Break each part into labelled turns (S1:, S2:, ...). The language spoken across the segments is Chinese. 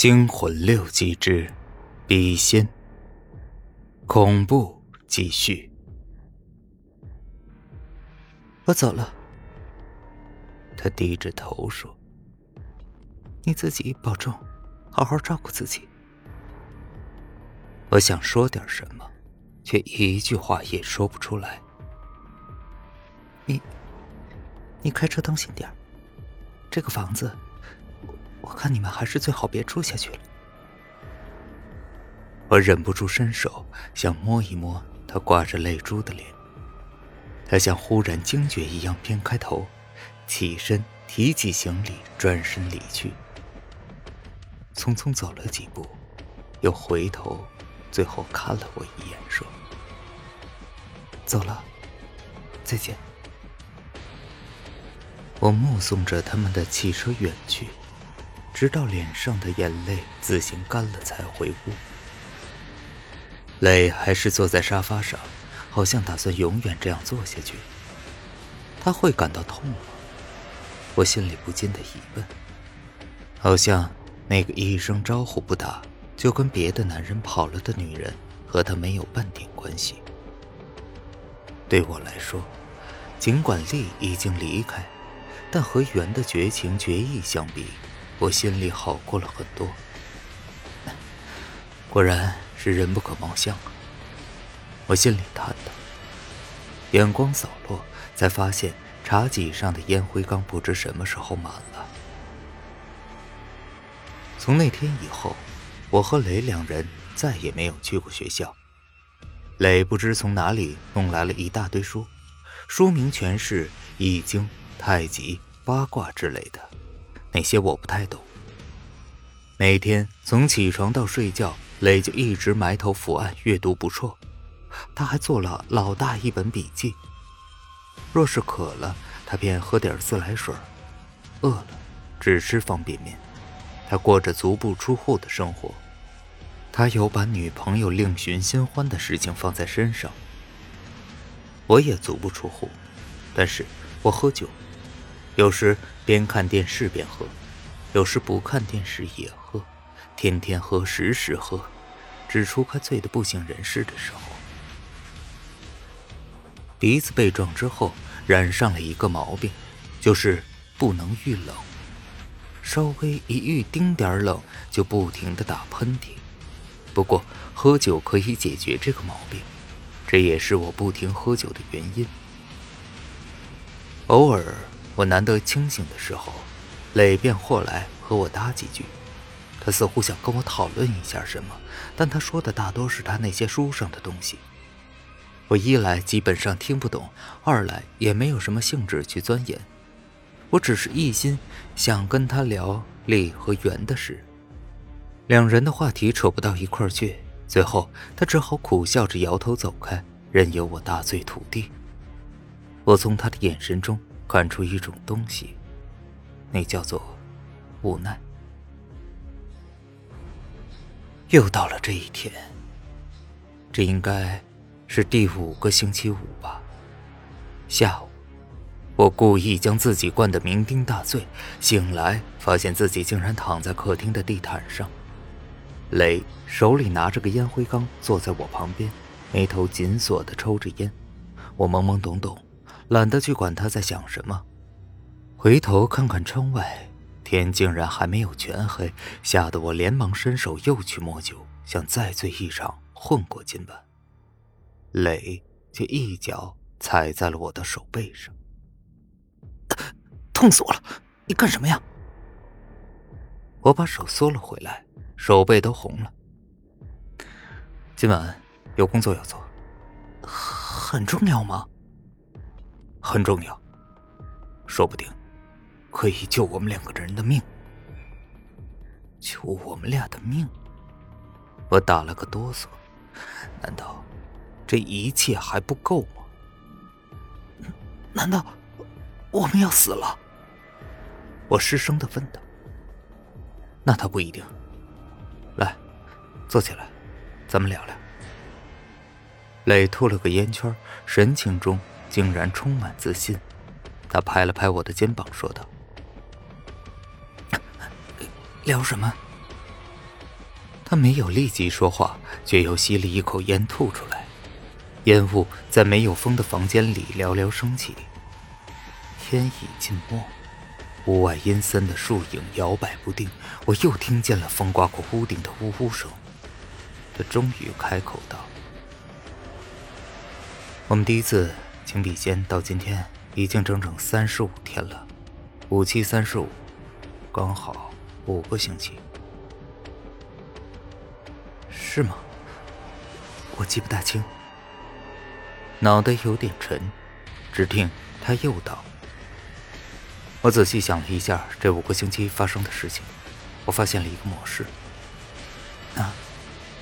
S1: 惊魂六级之笔仙，恐怖继续。
S2: 我走了。
S1: 他低着头说：“你自己保重，好好照顾自己。”我想说点什么，却一句话也说不出来。
S2: 你，你开车当心点这个房子。我看你们还是最好别住下去了。
S1: 我忍不住伸手想摸一摸他挂着泪珠的脸。他像忽然惊觉一样偏开头，起身提起行李，转身离去。匆匆走了几步，又回头，最后看了我一眼，说：“
S2: 走了，再见。”
S1: 我目送着他们的汽车远去。直到脸上的眼泪自行干了，才回屋。磊还是坐在沙发上，好像打算永远这样坐下去。他会感到痛吗？我心里不禁的疑问。好像那个一声招呼不打就跟别的男人跑了的女人，和他没有半点关系。对我来说，尽管丽已经离开，但和袁的绝情绝义相比，我心里好过了很多。果然是人不可貌相啊！我心里叹道。眼光扫落，才发现茶几上的烟灰缸不知什么时候满了。从那天以后，我和雷两人再也没有去过学校。雷不知从哪里弄来了一大堆书，书名全是《易经》《太极》《八卦》之类的。那些我不太懂。每天从起床到睡觉，磊就一直埋头伏案阅读不辍。他还做了老大一本笔记。若是渴了，他便喝点自来水；饿了，只吃方便面。他过着足不出户的生活。他有把女朋友另寻新欢的事情放在身上。我也足不出户，但是我喝酒。有时边看电视边喝，有时不看电视也喝，天天喝，时时喝，只除快醉得不省人事的时候。鼻子被撞之后，染上了一个毛病，就是不能遇冷，稍微一遇丁点儿冷就不停的打喷嚏。不过喝酒可以解决这个毛病，这也是我不停喝酒的原因。偶尔。我难得清醒的时候，磊便过来和我搭几句。他似乎想跟我讨论一下什么，但他说的大多是他那些书上的东西。我一来基本上听不懂，二来也没有什么兴致去钻研。我只是一心想跟他聊丽和袁的事。两人的话题扯不到一块儿去，最后他只好苦笑着摇头走开，任由我大醉土地。我从他的眼神中。看出一种东西，那叫做无奈。又到了这一天，这应该是第五个星期五吧。下午，我故意将自己灌得酩酊大醉，醒来发现自己竟然躺在客厅的地毯上。雷手里拿着个烟灰缸，坐在我旁边，眉头紧锁的抽着烟。我懵懵懂懂。懒得去管他在想什么，回头看看窗外，天竟然还没有全黑，吓得我连忙伸手又去摸酒，想再醉一场混过今晚。磊却一脚踩在了我的手背上，
S2: 痛死我了！你干什么呀？
S1: 我把手缩了回来，手背都红了。今晚有工作要做，
S2: 很重要吗？
S1: 很重要，说不定可以救我们两个人的命。救我们俩的命？我打了个哆嗦。难道这一切还不够吗？
S2: 难道我们要死了？
S1: 我失声的问道。那他不一定。来，坐起来，咱们聊聊。磊吐了个烟圈，神情中。竟然充满自信，他拍了拍我的肩膀，说道：“
S2: 聊什么？”
S1: 他没有立即说话，却又吸了一口烟吐出来，烟雾在没有风的房间里寥寥升起。天已近末，屋外阴森的树影摇摆不定，我又听见了风刮过屋顶的呜呜声。他终于开口道：“我们第一次请笔仙到今天已经整整三十五天了，五七三十五，刚好五个星期。”
S2: 是吗？我记不大清。
S1: 脑袋有点沉，只听他又道：“我仔细想了一下这五个星期发生的事情，我发现了一个模式。
S2: 啊，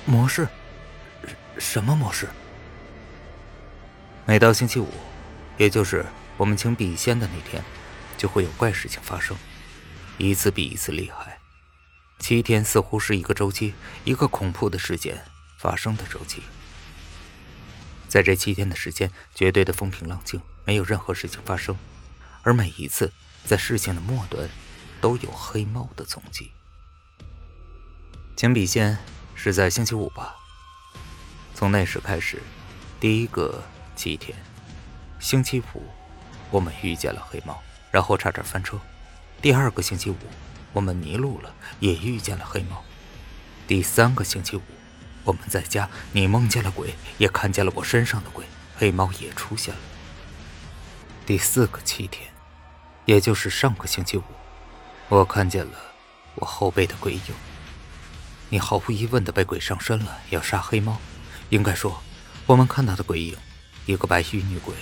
S2: 模式？什么模式？
S1: 每到星期五，也就是我们请笔仙的那天，就会有怪事情发生，一次比一次厉害。”七天似乎是一个周期，一个恐怖的事件发生的周期。在这七天的时间，绝对的风平浪静，没有任何事情发生。而每一次在事情的末端，都有黑猫的踪迹。请笔仙是在星期五吧？从那时开始，第一个七天，星期五，我们遇见了黑猫，然后差点翻车。第二个星期五。我们迷路了，也遇见了黑猫。第三个星期五，我们在家，你梦见了鬼，也看见了我身上的鬼，黑猫也出现了。第四个七天，也就是上个星期五，我看见了我后背的鬼影。你毫无疑问的被鬼上身了，要杀黑猫。应该说，我们看到的鬼影，一个白衣女鬼，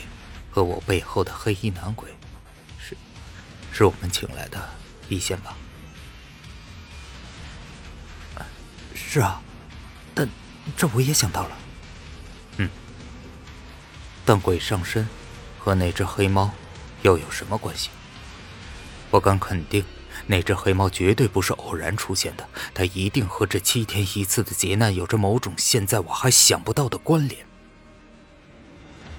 S1: 和我背后的黑衣男鬼，是，是我们请来的一仙吧。
S2: 是啊，但这我也想到了。
S1: 嗯，但鬼上身和那只黑猫又有什么关系？我敢肯定，那只黑猫绝对不是偶然出现的，它一定和这七天一次的劫难有着某种现在我还想不到的关联。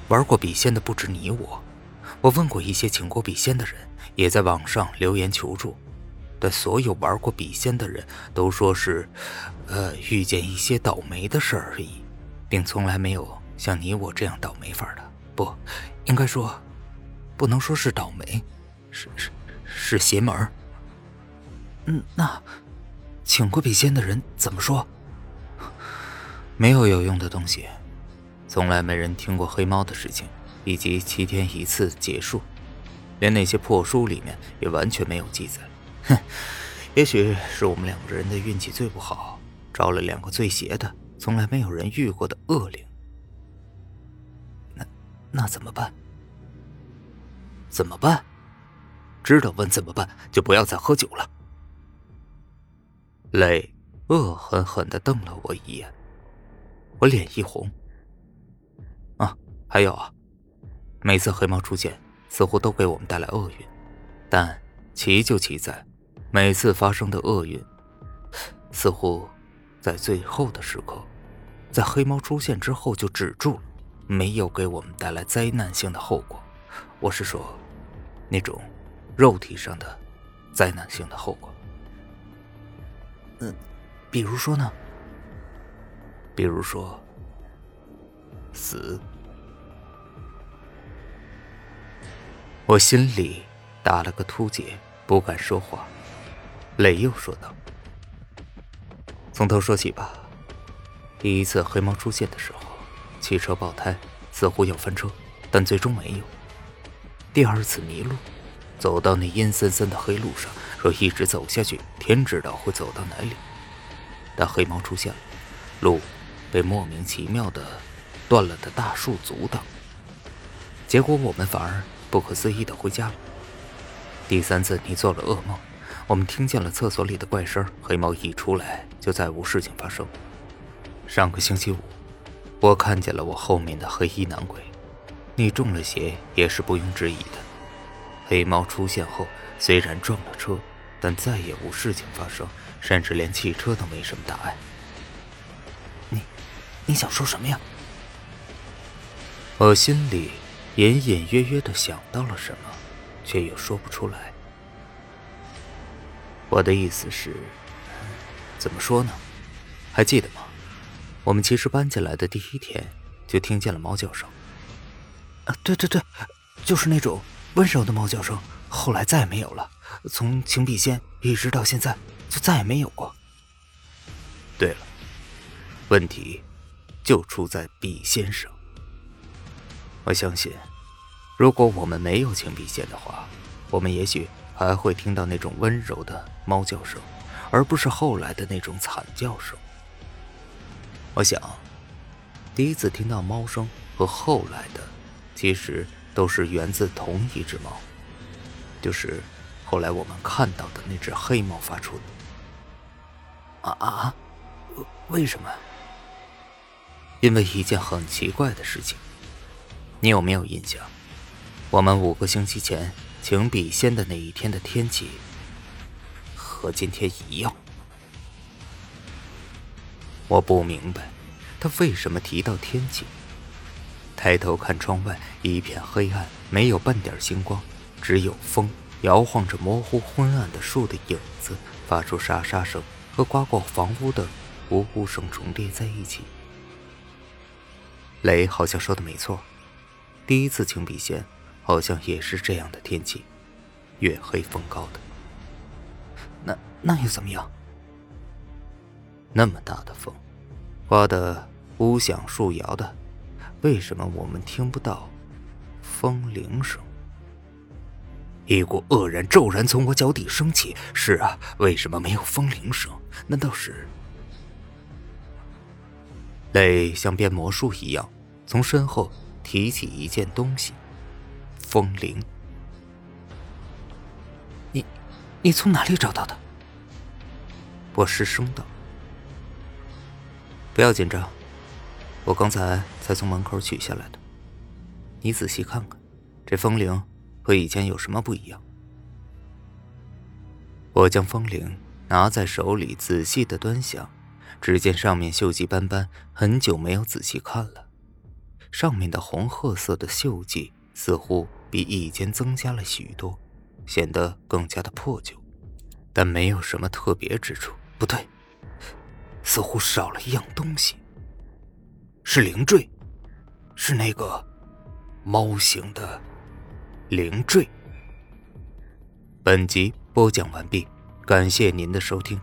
S1: 玩过笔仙的不止你我，我问过一些请过笔仙的人，也在网上留言求助。但所有玩过笔仙的人都说是，呃，遇见一些倒霉的事而已，并从来没有像你我这样倒霉法的。不，应该说，不能说是倒霉，是是是邪门。
S2: 嗯，那请过笔仙的人怎么说？
S1: 没有有用的东西，从来没人听过黑猫的事情，以及七天一次结束，连那些破书里面也完全没有记载。哼，也许是我们两个人的运气最不好，招了两个最邪的、从来没有人遇过的恶灵。
S2: 那那怎么办？
S1: 怎么办？知道问怎么办，就不要再喝酒了。磊恶狠狠地瞪了我一眼，我脸一红。还有啊，每次黑猫出现，似乎都给我们带来厄运，但奇就奇在。每次发生的厄运，似乎在最后的时刻，在黑猫出现之后就止住了，没有给我们带来灾难性的后果。我是说，那种肉体上的灾难性的后果。
S2: 嗯，比如说呢？
S1: 比如说，死。我心里打了个突结，不敢说话。磊又说道：“从头说起吧。第一次黑猫出现的时候，汽车爆胎，似乎要翻车，但最终没有。第二次迷路，走到那阴森森的黑路上，说一直走下去，天知道会走到哪里。但黑猫出现了，路被莫名其妙的断了的大树阻挡，结果我们反而不可思议的回家了。第三次，你做了噩梦。”我们听见了厕所里的怪声，黑猫一出来就再无事情发生。上个星期五，我看见了我后面的黑衣男鬼，你中了邪也是不庸置疑的。黑猫出现后，虽然撞了车，但再也无事情发生，甚至连汽车都没什么大碍。
S2: 你，你想说什么呀？
S1: 我心里隐隐约约的想到了什么，却又说不出来。我的意思是，怎么说呢？还记得吗？我们其实搬进来的第一天就听见了猫叫声。
S2: 啊，对对对，就是那种温柔的猫叫声，后来再也没有了。从请笔仙一直到现在，就再也没有过。
S1: 对了，问题就出在笔仙上。我相信，如果我们没有请笔线的话，我们也许还会听到那种温柔的猫叫声，而不是后来的那种惨叫声。我想，第一次听到猫声和后来的。其实都是源自同一只猫，就是后来我们看到的那只黑猫发出
S2: 的。啊啊！为什么？
S1: 因为一件很奇怪的事情。你有没有印象？我们五个星期前请笔仙的那一天的天气，和今天一样。我不明白，他为什么提到天气。抬头看窗外，一片黑暗，没有半点星光，只有风摇晃着模糊昏暗的树的影子，发出沙沙声，和刮过房屋的呜呜声重叠在一起。雷好像说的没错，第一次请笔仙，好像也是这样的天气，月黑风高的。
S2: 那那又怎么样？
S1: 那么大的风，刮得屋响树摇的。为什么我们听不到风铃声？一股愕然骤然从我脚底升起。是啊，为什么没有风铃声？难道是……泪像变魔术一样，从身后提起一件东西——风铃。
S2: 你，你从哪里找到的？
S1: 我失声道：“不要紧张。”我刚才才从门口取下来的，你仔细看看，这风铃和以前有什么不一样？我将风铃拿在手里，仔细的端详，只见上面锈迹斑斑，很久没有仔细看了。上面的红褐色的锈迹似乎比以前增加了许多，显得更加的破旧，但没有什么特别之处。不对，似乎少了一样东西。是灵坠，是那个猫形的灵坠。本集播讲完毕，感谢您的收听。